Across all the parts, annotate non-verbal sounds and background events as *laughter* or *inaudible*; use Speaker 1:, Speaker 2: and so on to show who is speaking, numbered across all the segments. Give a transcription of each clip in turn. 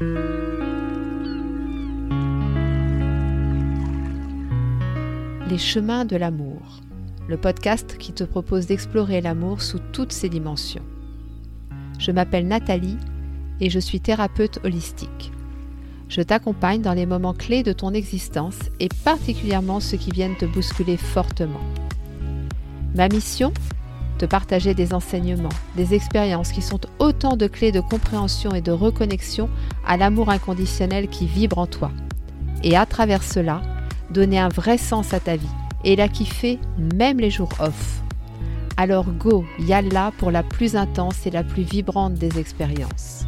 Speaker 1: Les chemins de l'amour, le podcast qui te propose d'explorer l'amour sous toutes ses dimensions. Je m'appelle Nathalie et je suis thérapeute holistique. Je t'accompagne dans les moments clés de ton existence et particulièrement ceux qui viennent te bousculer fortement. Ma mission Te partager des enseignements, des expériences qui sont autant de clés de compréhension et de reconnexion à l'amour inconditionnel qui vibre en toi. Et à travers cela, donner un vrai sens à ta vie et la kiffer même les jours off. Alors go, yalla pour la plus intense et la plus vibrante des expériences.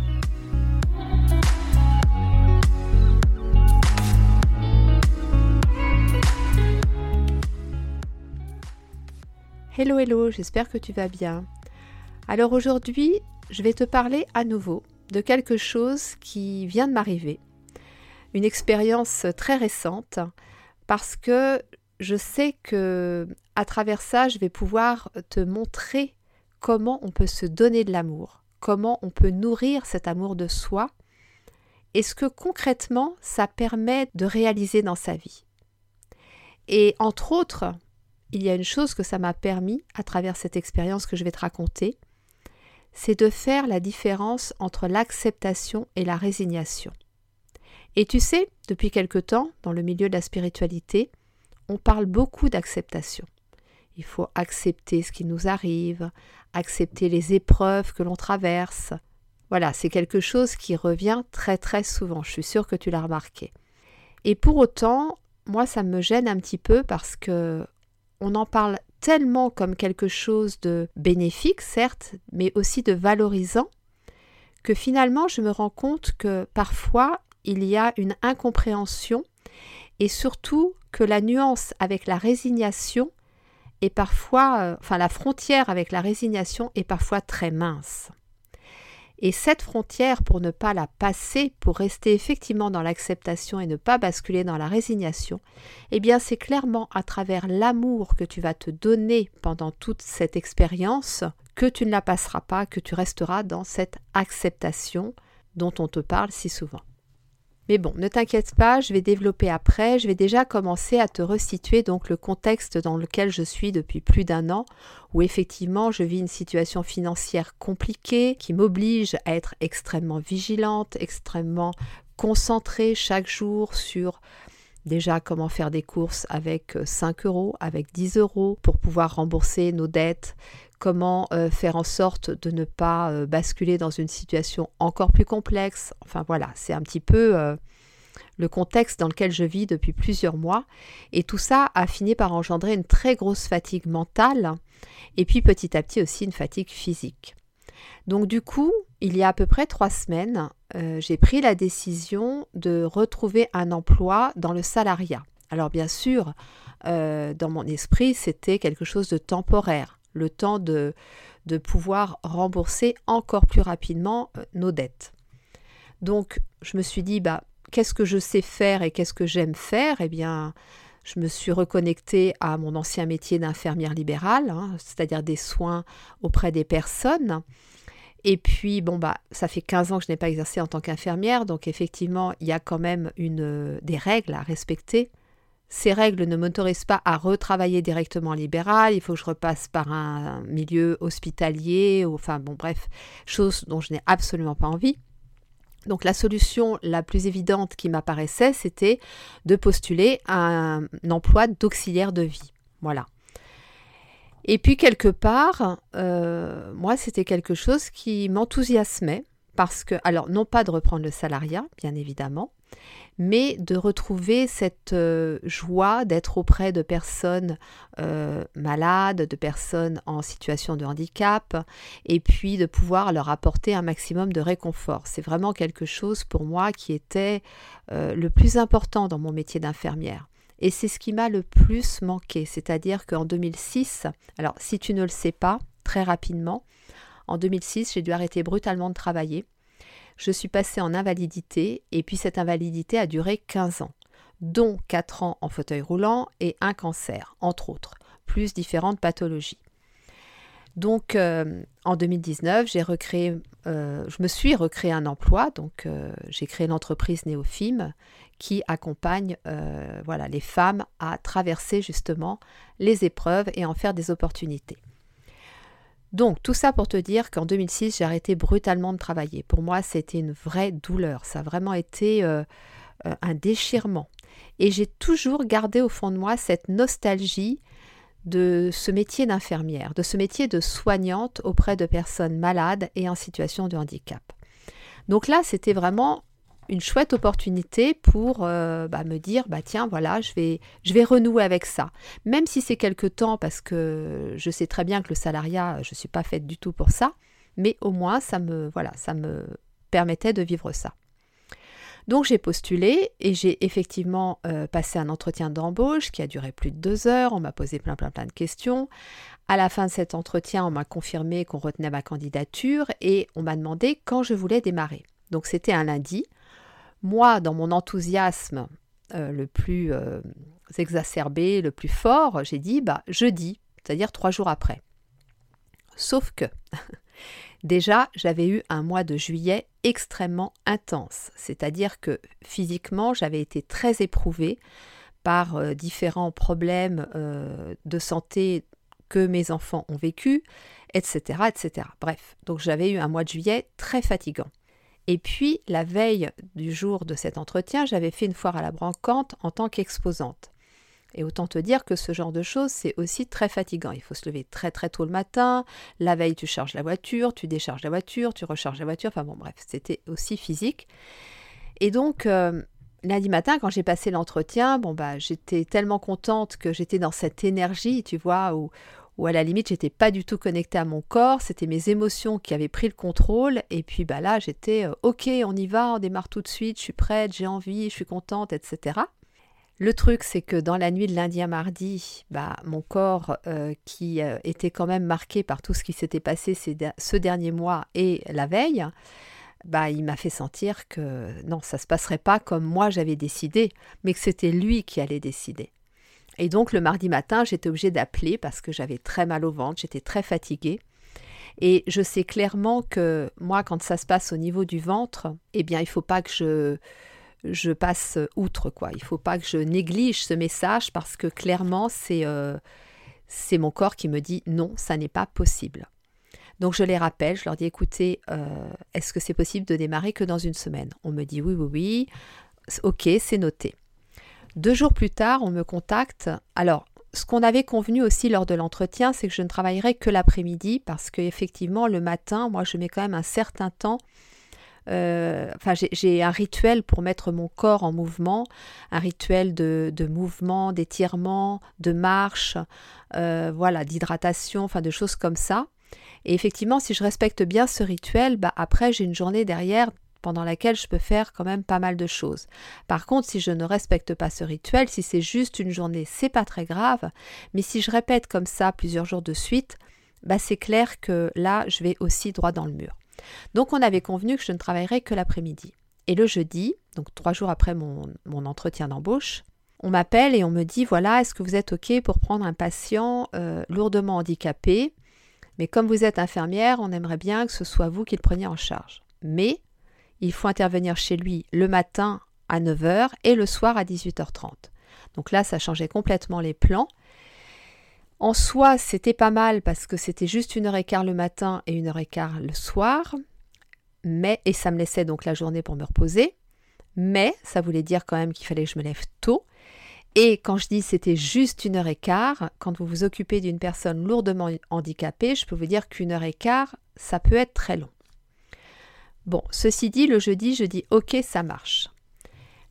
Speaker 1: Hello hello, j'espère que tu vas bien. Alors aujourd'hui, je vais te parler à nouveau de quelque chose qui vient de m'arriver. Une expérience très récente parce que je sais que à travers ça, je vais pouvoir te montrer comment on peut se donner de l'amour, comment on peut nourrir cet amour de soi et ce que concrètement ça permet de réaliser dans sa vie. Et entre autres, il y a une chose que ça m'a permis à travers cette expérience que je vais te raconter, c'est de faire la différence entre l'acceptation et la résignation. Et tu sais, depuis quelque temps, dans le milieu de la spiritualité, on parle beaucoup d'acceptation. Il faut accepter ce qui nous arrive, accepter les épreuves que l'on traverse. Voilà, c'est quelque chose qui revient très très souvent, je suis sûre que tu l'as remarqué. Et pour autant, moi ça me gêne un petit peu parce que on en parle tellement comme quelque chose de bénéfique, certes, mais aussi de valorisant, que finalement je me rends compte que parfois il y a une incompréhension et surtout que la nuance avec la résignation est parfois, euh, enfin la frontière avec la résignation est parfois très mince. Et cette frontière, pour ne pas la passer, pour rester effectivement dans l'acceptation et ne pas basculer dans la résignation, eh bien c'est clairement à travers l'amour que tu vas te donner pendant toute cette expérience que tu ne la passeras pas, que tu resteras dans cette acceptation dont on te parle si souvent. Mais bon, ne t'inquiète pas, je vais développer après. Je vais déjà commencer à te resituer donc le contexte dans lequel je suis depuis plus d'un an, où effectivement je vis une situation financière compliquée qui m'oblige à être extrêmement vigilante, extrêmement concentrée chaque jour sur déjà comment faire des courses avec 5 euros, avec 10 euros pour pouvoir rembourser nos dettes, comment euh, faire en sorte de ne pas euh, basculer dans une situation encore plus complexe? Enfin voilà, c'est un petit peu euh, le contexte dans lequel je vis depuis plusieurs mois. Et tout ça a fini par engendrer une très grosse fatigue mentale et puis petit à petit aussi une fatigue physique. Donc du coup, il y a à peu près trois semaines, j'ai pris la décision de retrouver un emploi dans le salariat. Alors bien sûr, dans mon esprit, c'était quelque chose de temporaire le temps de, de pouvoir rembourser encore plus rapidement euh, nos dettes. Donc je me suis dit, bah, qu'est-ce que je sais faire et qu'est-ce que j'aime faire? Eh bien, je me suis reconnectée à mon ancien métier d'infirmière libérale, hein, c'est-à-dire des soins auprès des personnes. Et puis, bon, bah, ça fait 15 ans que je n'ai pas exercé en tant qu'infirmière, donc effectivement, il y a quand même une, des règles à respecter. Ces règles ne m'autorisent pas à retravailler directement en libéral, il faut que je repasse par un milieu hospitalier, ou, enfin bon bref, chose dont je n'ai absolument pas envie. Donc la solution la plus évidente qui m'apparaissait, c'était de postuler un emploi d'auxiliaire de vie. Voilà. Et puis quelque part, euh, moi, c'était quelque chose qui m'enthousiasmait parce que, alors non pas de reprendre le salariat, bien évidemment, mais de retrouver cette euh, joie d'être auprès de personnes euh, malades, de personnes en situation de handicap, et puis de pouvoir leur apporter un maximum de réconfort. C'est vraiment quelque chose pour moi qui était le plus important dans mon métier d'infirmière. Et c'est ce qui m'a le plus manqué, c'est-à-dire qu'en 2006, alors si tu ne le sais pas, très rapidement, en 2006, j'ai dû arrêter brutalement de travailler je suis passée en invalidité et puis cette invalidité a duré 15 ans, dont 4 ans en fauteuil roulant et un cancer, entre autres, plus différentes pathologies. Donc euh, en 2019, j'ai recréé euh, je me suis recréé un emploi, donc euh, j'ai créé l'entreprise Néofim qui accompagne euh, voilà, les femmes à traverser justement les épreuves et en faire des opportunités. Donc tout ça pour te dire qu'en 2006, j'ai arrêté brutalement de travailler. Pour moi, c'était une vraie douleur. Ça a vraiment été un déchirement. Et j'ai toujours gardé au fond de moi cette nostalgie de ce métier d'infirmière, de ce métier de soignante auprès de personnes malades et en situation de handicap. Donc là, c'était vraiment une chouette opportunité pour euh, bah, me dire bah tiens voilà je vais je vais renouer avec ça même si c'est quelque temps parce que je sais très bien que le salariat je suis pas faite du tout pour ça mais au moins ça me voilà ça me permettait de vivre ça donc j'ai postulé et j'ai effectivement euh, passé un entretien d'embauche qui a duré plus de deux heures. On m'a posé plein plein plein de questions. À la fin de cet entretien, on m'a confirmé qu'on retenait ma candidature et on m'a demandé quand je voulais démarrer. Donc c'était un lundi. Moi, dans mon enthousiasme euh, le plus euh, exacerbé, le plus fort, j'ai dit bah jeudi, c'est-à-dire trois jours après. Sauf que *laughs* Déjà, j'avais eu un mois de juillet extrêmement intense, c'est-à-dire que physiquement, j'avais été très éprouvée par euh, différents problèmes euh, de santé que mes enfants ont vécu, etc., etc. Bref, donc j'avais eu un mois de juillet très fatigant. Et puis, la veille du jour de cet entretien, j'avais fait une foire à la brocante en tant qu'exposante. Et autant te dire que ce genre de choses, c'est aussi très fatigant. Il faut se lever très très tôt le matin. La veille, tu charges la voiture, tu décharges la voiture, tu recharges la voiture. Enfin bon, bref, c'était aussi physique. Et donc, euh, lundi matin, quand j'ai passé l'entretien, bon bah, j'étais tellement contente que j'étais dans cette énergie, tu vois, où, à la limite, j'étais pas du tout connectée à mon corps. C'était mes émotions qui avaient pris le contrôle. Et puis bah là, j'étais euh, ok, on y va, on démarre tout de suite. Je suis prête, j'ai envie, je suis contente, etc. Le truc, c'est que dans la nuit de lundi à mardi, bah, mon corps, euh, qui euh, était quand même marqué par tout ce qui s'était passé ce dernier mois et la veille, bah, il m'a fait sentir que non, ça ne se passerait pas comme moi j'avais décidé, mais que c'était lui qui allait décider. Et donc le mardi matin, j'étais obligée d'appeler parce que j'avais très mal au ventre, j'étais très fatiguée. Et je sais clairement que moi, quand ça se passe au niveau du ventre, eh bien, il ne faut pas que je je passe outre quoi. Il faut pas que je néglige ce message parce que clairement c'est euh, c'est mon corps qui me dit non, ça n'est pas possible. Donc je les rappelle, je leur dis écoutez, euh, est-ce que c'est possible de démarrer que dans une semaine? On me dit oui, oui, oui. Ok, c'est noté. Deux jours plus tard, on me contacte. Alors, ce qu'on avait convenu aussi lors de l'entretien, c'est que je ne travaillerai que l'après-midi parce qu'effectivement, le matin, moi, je mets quand même un certain temps enfin, j'ai un rituel pour mettre mon corps en mouvement, un rituel de, mouvement, d'étirement, de marche, euh, voilà, d'hydratation, enfin de choses comme ça. Et effectivement, si je respecte bien ce rituel, bah après j'ai une journée derrière pendant laquelle je peux faire quand même pas mal de choses. Par contre, si je ne respecte pas ce rituel, si c'est juste une journée, c'est pas très grave, mais si je répète comme ça plusieurs jours de suite, bah c'est clair que là, je vais aussi droit dans le mur. Donc on avait convenu que je ne travaillerais que l'après-midi. Et le jeudi, donc trois jours après mon, entretien d'embauche, on m'appelle et on me dit voilà, est-ce que vous êtes OK pour prendre un patient euh, lourdement handicapé? Mais comme vous êtes infirmière, on aimerait bien que ce soit vous qui le preniez en charge. Mais il faut intervenir chez lui le matin à 9h et le soir à 18h30. Donc là, ça changeait complètement les plans. En soi, c'était pas mal parce que c'était juste une heure et quart le matin et une heure et quart le soir. Mais, et ça me laissait donc la journée pour me reposer. Mais ça voulait dire quand même qu'il fallait que je me lève tôt. Et quand je dis c'était juste une heure et quart, quand vous vous occupez d'une personne lourdement handicapée, je peux vous dire qu'une heure et quart, ça peut être très long. Bon, ceci dit, le jeudi, je dis ok, ça marche.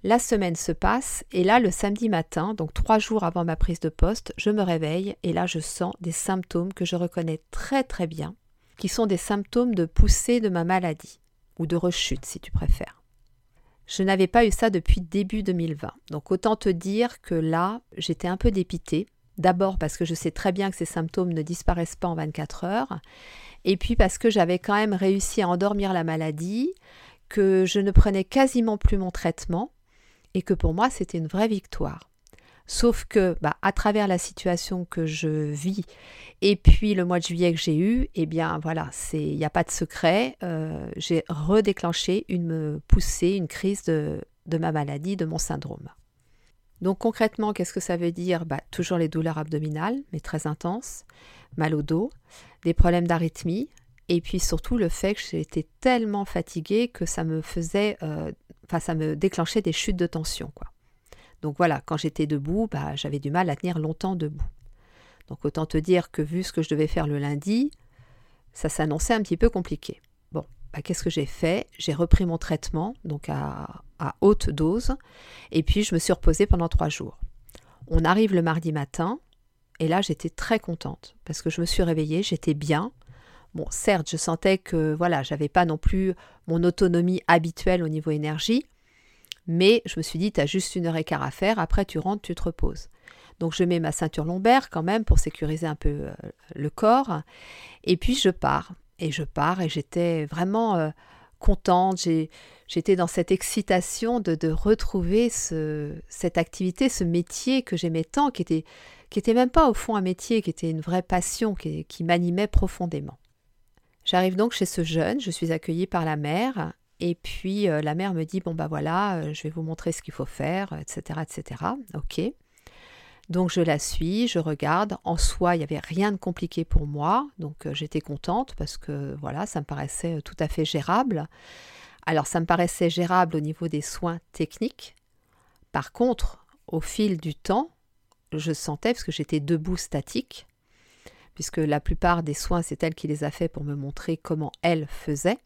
Speaker 1: La semaine se passe et là, le samedi matin, donc trois jours avant ma prise de poste, je me réveille et là, je sens des symptômes que je reconnais très très bien, qui sont des symptômes de poussée de ma maladie, ou de rechute si tu préfères. Je n'avais pas eu ça depuis début 2020, donc autant te dire que là, j'étais un peu dépitée. D'abord parce que je sais très bien que ces symptômes ne disparaissent pas en 24 heures, et puis parce que j'avais quand même réussi à endormir la maladie, que je ne prenais quasiment plus mon traitement, et que pour moi c'était une vraie victoire. Sauf que, bah, à travers la situation que je vis et puis le mois de juillet que j'ai eu, eh bien voilà, il n'y a pas de secret. Euh, j'ai redéclenché une poussée, une crise de, de ma maladie, de mon syndrome. Donc concrètement, qu'est-ce que ça veut dire? Bah, Toujours les douleurs abdominales, mais très intenses, mal au dos, des problèmes d'arythmie, et puis surtout le fait que j'étais tellement fatiguée que ça me faisait, euh, enfin ça me déclenchait des chutes de tension, quoi. Donc voilà, quand j'étais debout, bah, j'avais du mal à tenir longtemps debout. Donc autant te dire que vu ce que je devais faire le lundi, ça s'annonçait un petit peu compliqué. Bon, bah, qu'est-ce que j'ai fait? J'ai repris mon traitement, donc à, à, haute dose, et puis je me suis reposée pendant trois jours. On arrive le mardi matin, et là j'étais très contente, parce que je me suis réveillée, j'étais bien. Bon, certes, je sentais que voilà, j'avais pas non plus mon autonomie habituelle au niveau énergie, mais je me suis dit, tu as juste une heure et quart à faire, après tu rentres, tu te reposes. Donc je mets ma ceinture lombaire quand même pour sécuriser un peu euh, le corps. Et puis je pars. Et je pars et j'étais vraiment euh, contente. J'étais dans cette excitation de, retrouver cette activité, ce métier que j'aimais tant, qui était, même pas au fond un métier, qui était une vraie passion, qui m'animait profondément. J'arrive donc chez ce jeune, je suis accueillie par la mère et puis euh, la mère me dit bon bah voilà, euh, je vais vous montrer ce qu'il faut faire, etc. etc. Ok. Donc je la suis, je regarde. En soi, il n'y avait rien de compliqué pour moi, donc euh, j'étais contente parce que voilà, ça me paraissait tout à fait gérable. Alors ça me paraissait gérable au niveau des soins techniques. Par contre, au fil du temps, je sentais, parce que j'étais debout statique, puisque la plupart des soins, c'est elle qui les a fait pour me montrer comment elle faisait,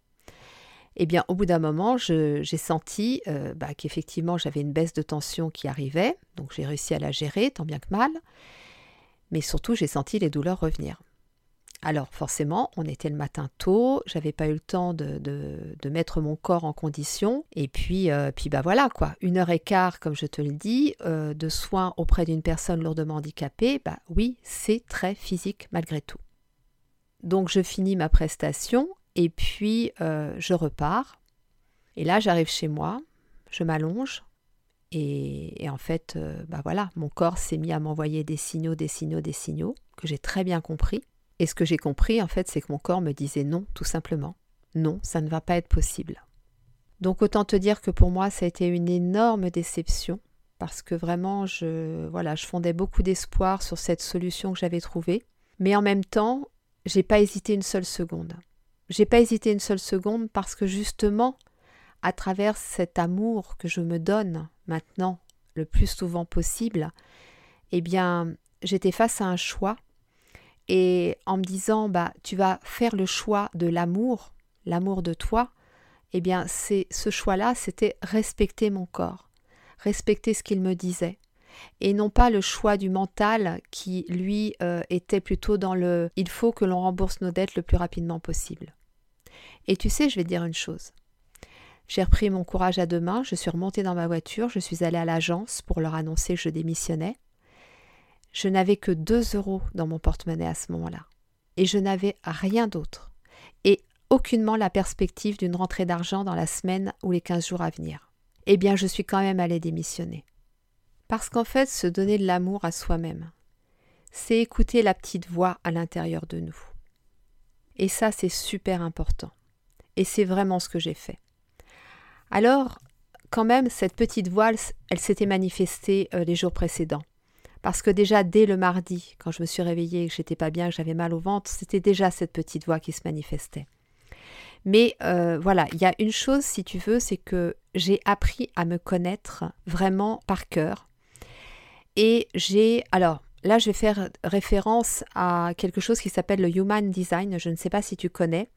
Speaker 1: eh bien, au bout d'un moment, j'ai senti euh, bah, qu'effectivement, j'avais une baisse de tension qui arrivait, donc j'ai réussi à la gérer, tant bien que mal, mais surtout, j'ai senti les douleurs revenir. Alors, forcément, on était le matin tôt, j'avais pas eu le temps de, mettre mon corps en condition, et puis, euh, puis bah voilà, quoi, une heure et quart, comme je te le dis, euh, de soins auprès d'une personne lourdement handicapée, bah oui, c'est très physique malgré tout. Donc, je finis ma prestation et puis, euh, je repars. Et là, j'arrive chez moi, je m'allonge. Et, en fait, bah voilà, mon corps s'est mis à m'envoyer des signaux, des signaux, des signaux, que j'ai très bien compris. Et ce que j'ai compris, en fait, c'est que mon corps me disait non, tout simplement. Non, ça ne va pas être possible. Donc autant te dire que pour moi, ça a été une énorme déception parce que vraiment, je, voilà, je fondais beaucoup d'espoir sur cette solution que j'avais trouvée. Mais en même temps, j'ai pas hésité une seule seconde. J'ai pas hésité une seule seconde parce que justement, à travers cet amour que je me donne maintenant le plus souvent possible, eh bien, j'étais face à un choix et en me disant bah tu vas faire le choix de l'amour, l'amour de toi, eh bien, c'est ce choix-là, c'était respecter mon corps, respecter ce qu'il me disait et non pas le choix du mental qui, lui, euh, était plutôt dans le il faut que l'on rembourse nos dettes le plus rapidement possible. Et tu sais, je vais te dire une chose. J'ai repris mon courage à deux mains, je suis remontée dans ma voiture, je suis allée à l'agence pour leur annoncer que je démissionnais. Je n'avais que deux euros dans mon porte-monnaie à ce moment-là. Et je n'avais rien d'autre. Et aucunement la perspective d'une rentrée d'argent dans la semaine ou les quinze jours à venir. Eh bien, je suis quand même allée démissionner. Parce qu'en fait, se donner de l'amour à soi-même, c'est écouter la petite voix à l'intérieur de nous. Et ça, c'est super important. Et c'est vraiment ce que j'ai fait. Alors, quand même, cette petite voile, elle s'était manifestée euh, les jours précédents. Parce que déjà, dès le mardi, quand je me suis réveillée et que j'étais pas bien, que j'avais mal au ventre, c'était déjà cette petite voix qui se manifestait. Mais euh, voilà, il y a une chose, si tu veux, c'est que j'ai appris à me connaître vraiment par cœur. Et j'ai, alors, là, je vais faire référence à quelque chose qui s'appelle le Human Design. Je ne sais pas si tu connais.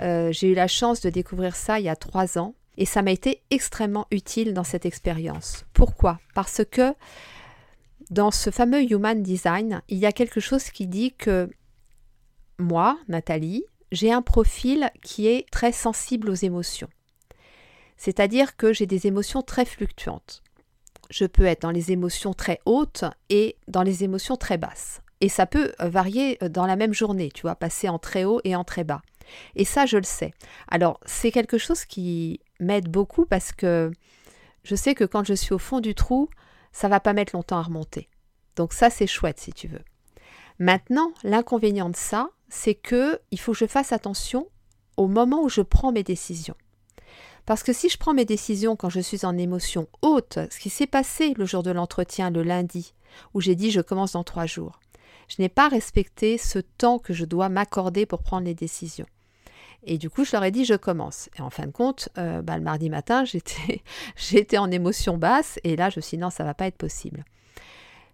Speaker 1: Euh, j'ai eu la chance de découvrir ça il y a trois ans et ça m'a été extrêmement utile dans cette expérience. Pourquoi? Parce que dans ce fameux Human Design, il y a quelque chose qui dit que moi, Nathalie, j'ai un profil qui est très sensible aux émotions. C'est-à-dire que j'ai des émotions très fluctuantes. Je peux être dans les émotions très hautes et dans les émotions très basses. Et ça peut varier dans la même journée, tu vois, passer en très haut et en très bas. Et ça, je le sais. Alors, c'est quelque chose qui m'aide beaucoup parce que je sais que quand je suis au fond du trou, ça va pas mettre longtemps à remonter. Donc ça, c'est chouette si tu veux. Maintenant, l'inconvénient de ça, c'est que il faut que je fasse attention au moment où je prends mes décisions. Parce que si je prends mes décisions quand je suis en émotion haute, ce qui s'est passé le jour de l'entretien, le lundi, où j'ai dit je commence dans trois jours, je n'ai pas respecté ce temps que je dois m'accorder pour prendre les décisions. Et du coup, je leur ai dit je commence. Et en fin de compte, euh, bah, le mardi matin, *laughs* j'étais, j'étais en émotion basse et là, je me suis dit non, ça va pas être possible.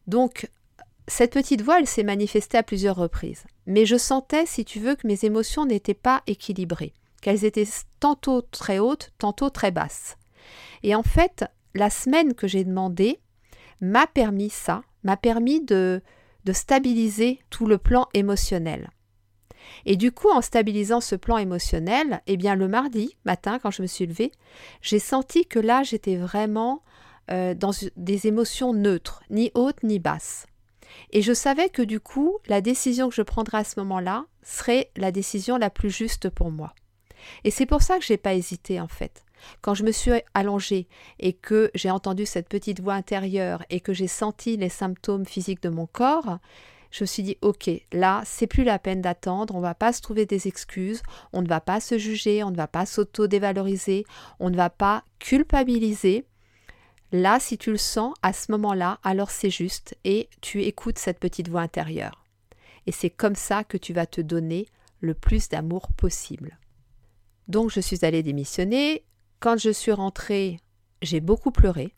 Speaker 1: Donc, cette petite voix, elle s'est manifestée à plusieurs reprises. Mais je sentais, si tu veux, que mes émotions n'étaient pas équilibrées qu'elles étaient tantôt très hautes, tantôt très basses. Et en fait, la semaine que j'ai demandé m'a permis ça, m'a permis de stabiliser tout le plan émotionnel. Et du coup, en stabilisant ce plan émotionnel, eh bien le mardi matin, quand je me suis levée, j'ai senti que là, j'étais vraiment euh, dans des émotions neutres, ni hautes ni basses. Et je savais que du coup, la décision que je prendrais à ce moment-là serait la décision la plus juste pour moi. Et c'est pour ça que j'ai pas hésité en fait. Quand je me suis allongée et que j'ai entendu cette petite voix intérieure et que j'ai senti les symptômes physiques de mon corps, je me suis dit ok, là, c'est plus la peine d'attendre, on va pas se trouver des excuses, on ne va pas se juger, on ne va pas s'auto-dévaloriser, on ne va pas culpabiliser. Là, si tu le sens à ce moment-là, alors c'est juste et tu écoutes cette petite voix intérieure. Et c'est comme ça que tu vas te donner le plus d'amour possible. Donc je suis allée démissionner. Quand je suis rentrée, j'ai beaucoup pleuré.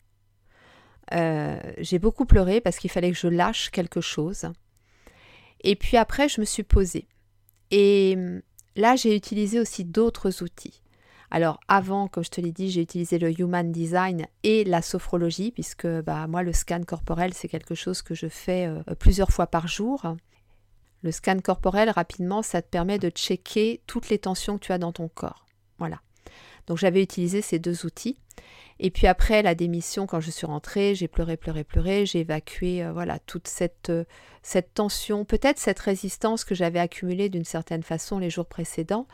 Speaker 1: Euh, j'ai beaucoup pleuré parce qu'il fallait que je lâche quelque chose. Et puis après, je me suis posée. Et hum, là, j'ai utilisé aussi d'autres outils. Alors avant, comme je te l'ai dit, j'ai utilisé le Human Design et la sophrologie, puisque bah, moi, le scan corporel, c'est quelque chose que je fais euh, plusieurs fois par jour. Le scan corporel, rapidement, ça te permet de checker toutes les tensions que tu as dans ton corps. Voilà. Donc j'avais utilisé ces deux outils. Et puis après la démission, quand je suis rentrée, j'ai pleuré, pleuré, pleuré, j'ai évacué euh, voilà toute cette, euh, cette tension, peut-être cette résistance que j'avais accumulée d'une certaine façon les jours précédents.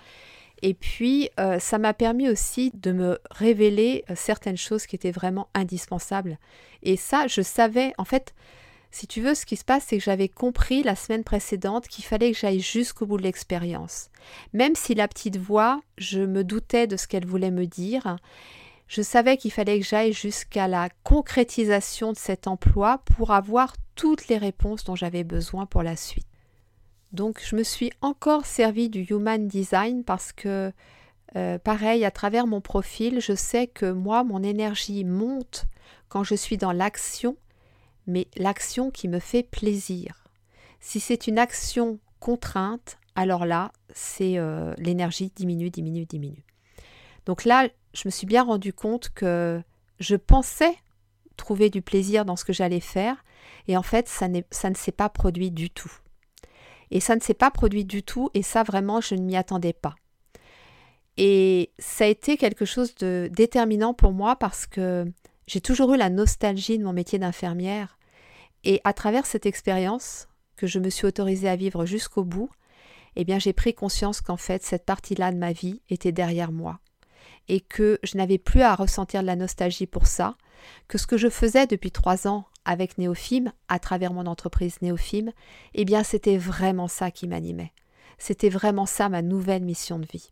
Speaker 1: Et puis euh, ça m'a permis aussi de me révéler certaines choses qui étaient vraiment indispensables. Et ça, je savais, en fait, si tu veux, ce qui se passe, c'est que j'avais compris la semaine précédente qu'il fallait que j'aille jusqu'au bout de l'expérience. Même si la petite voix, je me doutais de ce qu'elle voulait me dire, je savais qu'il fallait que j'aille jusqu'à la concrétisation de cet emploi pour avoir toutes les réponses dont j'avais besoin pour la suite. Donc je me suis encore servi du Human Design parce que, euh, pareil, à travers mon profil, je sais que moi, mon énergie monte quand je suis dans l'action mais l'action qui me fait plaisir. Si c'est une action contrainte, alors là, c'est euh, l'énergie diminue, diminue, diminue. Donc là, je me suis bien rendu compte que je pensais trouver du plaisir dans ce que j'allais faire, et en fait, ça, ne s'est pas produit du tout. Et ça ne s'est pas produit du tout, et ça vraiment, je ne m'y attendais pas. Et ça a été quelque chose de déterminant pour moi parce que j'ai toujours eu la nostalgie de mon métier d'infirmière. Et à travers cette expérience que je me suis autorisée à vivre jusqu'au bout, eh bien j'ai pris conscience qu'en fait cette partie-là de ma vie était derrière moi et que je n'avais plus à ressentir de la nostalgie pour ça, que ce que je faisais depuis trois ans avec Néophime, à travers mon entreprise Néophime, eh bien c'était vraiment ça qui m'animait. C'était vraiment ça ma nouvelle mission de vie.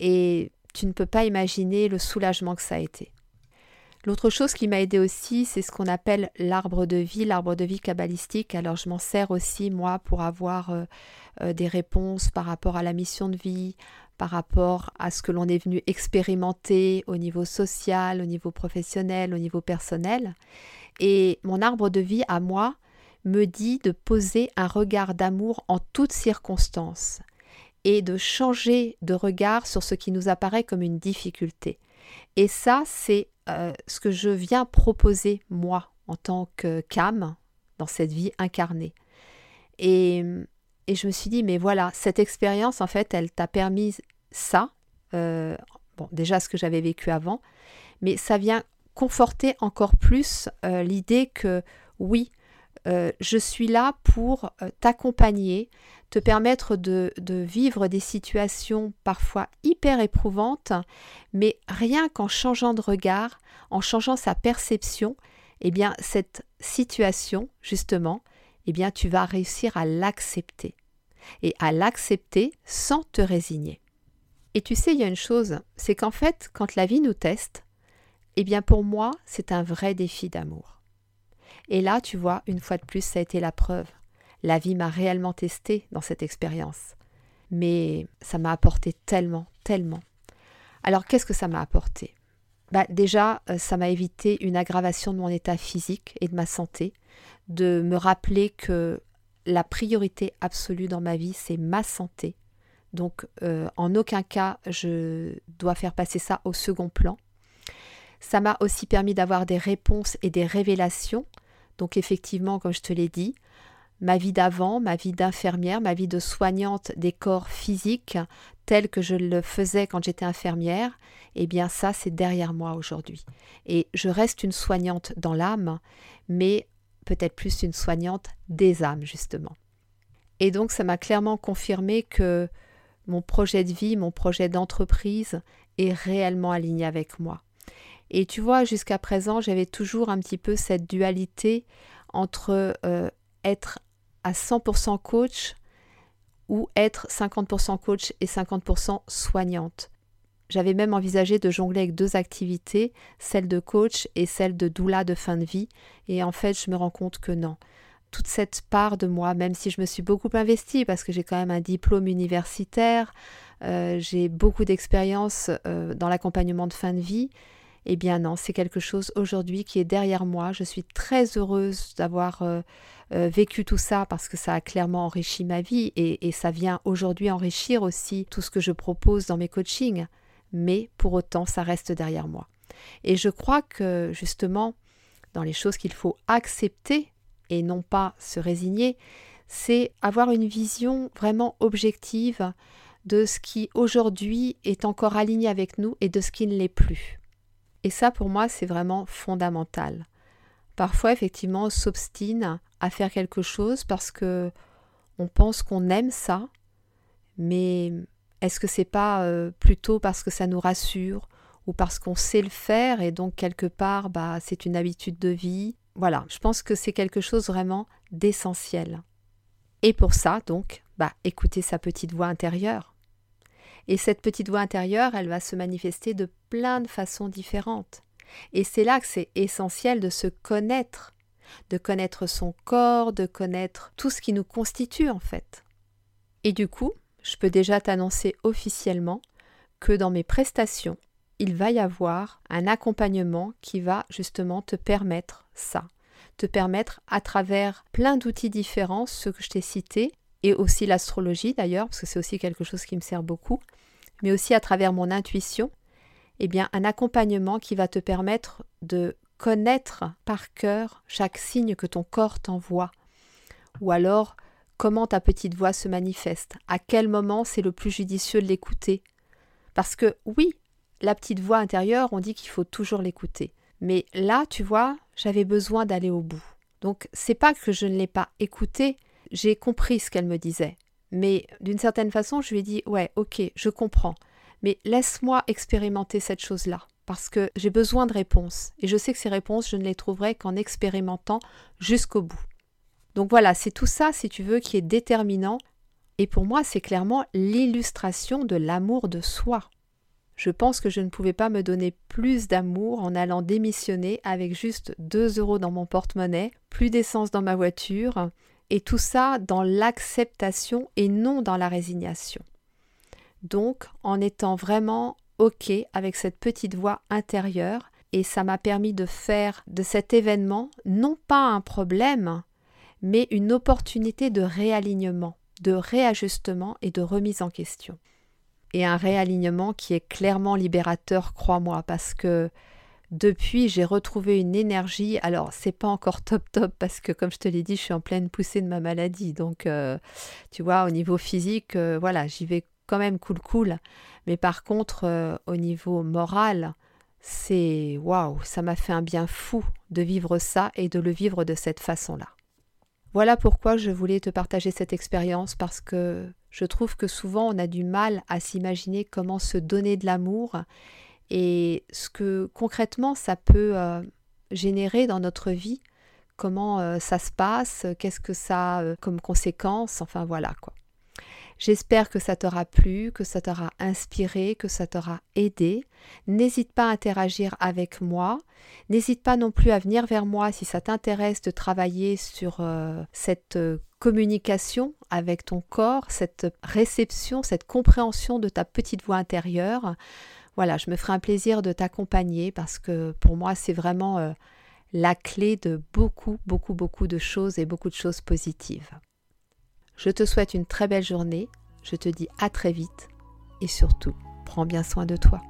Speaker 1: Et tu ne peux pas imaginer le soulagement que ça a été. L'autre chose qui m'a aidé aussi, c'est ce qu'on appelle l'arbre de vie, l'arbre de vie kabbalistique. Alors je m'en sers aussi moi pour avoir euh, euh, des réponses par rapport à la mission de vie, par rapport à ce que l'on est venu expérimenter au niveau social, au niveau professionnel, au niveau personnel. Et mon arbre de vie à moi me dit de poser un regard d'amour en toutes circonstances et de changer de regard sur ce qui nous apparaît comme une difficulté. Et ça, c'est euh, ce que je viens proposer, moi, en tant que Cam, dans cette vie incarnée. Et, et, je me suis dit, mais voilà, cette expérience, en fait, elle t'a permis ça. Euh, bon, déjà ce que j'avais vécu avant, mais ça vient conforter encore plus euh, l'idée que oui, je suis là pour t'accompagner, te permettre de, vivre des situations parfois hyper éprouvantes, mais rien qu'en changeant de regard, en changeant sa perception, eh bien cette situation, justement, eh bien tu vas réussir à l'accepter. Et à l'accepter sans te résigner. Et tu sais, il y a une chose, c'est qu'en fait, quand la vie nous teste, eh bien pour moi, c'est un vrai défi d'amour. Et là, tu vois, une fois de plus, ça a été la preuve. La vie m'a réellement testé dans cette expérience. Mais ça m'a apporté tellement, tellement. Alors qu'est-ce que ça m'a apporté? Bah, Déjà, euh, ça m'a évité une aggravation de mon état physique et de ma santé, de me rappeler que la priorité absolue dans ma vie, c'est ma santé. Donc, euh, en aucun cas, je dois faire passer ça au second plan. Ça m'a aussi permis d'avoir des réponses et des révélations. Donc, effectivement, comme je te l'ai dit, ma vie d'avant, ma vie d'infirmière, ma vie de soignante des corps physiques, telle que je le faisais quand j'étais infirmière, eh bien ça, c'est derrière moi aujourd'hui. Et je reste une soignante dans l'âme, mais peut-être plus une soignante des âmes, justement. Et donc, ça m'a clairement confirmé que mon projet de vie, mon projet d'entreprise est réellement aligné avec moi. Et tu vois, jusqu'à présent, j'avais toujours un petit peu cette dualité entre euh, être à 100% coach ou être 50% coach et 50% soignante. J'avais même envisagé de jongler avec deux activités, celle de coach et celle de doula de fin de vie, et en fait je me rends compte que non. Toute cette part de moi, même si je me suis beaucoup investie, parce que j'ai quand même un diplôme universitaire, euh, j'ai beaucoup d'expérience euh, dans l'accompagnement de fin de vie, eh bien non, c'est quelque chose aujourd'hui qui est derrière moi. Je suis très heureuse d'avoir euh, vécu tout ça parce que ça a clairement enrichi ma vie et ça vient aujourd'hui enrichir aussi tout ce que je propose dans mes coachings mais pour autant ça reste derrière moi. Et je crois que justement, dans les choses qu'il faut accepter et non pas se résigner, c'est avoir une vision vraiment objective de ce qui aujourd'hui est encore aligné avec nous et de ce qui ne l'est plus. Et ça pour moi c'est vraiment fondamental. Parfois effectivement on s'obstine à faire quelque chose parce que on pense qu'on aime ça, mais est-ce que c'est pas euh, plutôt parce que ça nous rassure ou parce qu'on sait le faire et donc quelque part bah c'est une habitude de vie? Voilà, je pense que c'est quelque chose vraiment d'essentiel. Et pour ça donc, bah écouter sa petite voix intérieure. Et cette petite voix intérieure, elle va se manifester de plein de façons différentes. Et c'est là que c'est essentiel de se connaître, de connaître son corps, de connaître tout ce qui nous constitue en fait. Et du coup, je peux déjà t'annoncer officiellement que dans mes prestations, il va y avoir un accompagnement qui va justement te permettre ça, te permettre à travers plein d'outils différents, ceux que je t'ai cités, et aussi l'astrologie d'ailleurs, parce que c'est aussi quelque chose qui me sert beaucoup, mais aussi à travers mon intuition, eh bien un accompagnement qui va te permettre de connaître par cœur chaque signe que ton corps t'envoie, ou alors comment ta petite voix se manifeste, à quel moment c'est le plus judicieux de l'écouter. Parce que oui, la petite voix intérieure, on dit qu'il faut toujours l'écouter. Mais là, tu vois, j'avais besoin d'aller au bout. Donc c'est pas que je ne l'ai pas écoutée, j'ai compris ce qu'elle me disait. Mais d'une certaine façon, je lui ai dit Ouais, ok, je comprends. Mais laisse-moi expérimenter cette chose-là. Parce que j'ai besoin de réponses. Et je sais que ces réponses, je ne les trouverai qu'en expérimentant jusqu'au bout. Donc voilà, c'est tout ça, si tu veux, qui est déterminant. Et pour moi, c'est clairement l'illustration de l'amour de soi. Je pense que je ne pouvais pas me donner plus d'amour en allant démissionner avec juste 2 euros dans mon porte-monnaie, plus d'essence dans ma voiture, et tout ça dans l'acceptation et non dans la résignation. Donc, en étant vraiment OK avec cette petite voix intérieure, et ça m'a permis de faire de cet événement non pas un problème, mais une opportunité de réalignement, de réajustement et de remise en question. Et un réalignement qui est clairement libérateur, crois-moi, parce que depuis, j'ai retrouvé une énergie. Alors, c'est pas encore top top parce que, comme je te l'ai dit, je suis en pleine poussée de ma maladie. Donc, euh, tu vois, au niveau physique, euh, voilà, j'y vais quand même cool cool. Mais par contre, euh, au niveau moral, c'est waouh, ça m'a fait un bien fou de vivre ça et de le vivre de cette façon-là. Voilà pourquoi je voulais te partager cette expérience parce que je trouve que souvent on a du mal à s'imaginer comment se donner de l'amour et ce que concrètement ça peut euh, générer dans notre vie, comment euh, ça se passe, qu'est-ce que ça a euh, comme conséquence, enfin voilà quoi. J'espère que ça t'aura plu, que ça t'aura inspiré, que ça t'aura aidé. N'hésite pas à interagir avec moi. N'hésite pas non plus à venir vers moi si ça t'intéresse de travailler sur cette communication avec ton corps, cette réception, cette compréhension de ta petite voix intérieure. Voilà, je me ferai un plaisir de t'accompagner parce que pour moi c'est vraiment la clé de beaucoup, beaucoup, beaucoup de choses et beaucoup de choses positives. Je te souhaite une très belle journée, je te dis à très vite et surtout, prends bien soin de toi.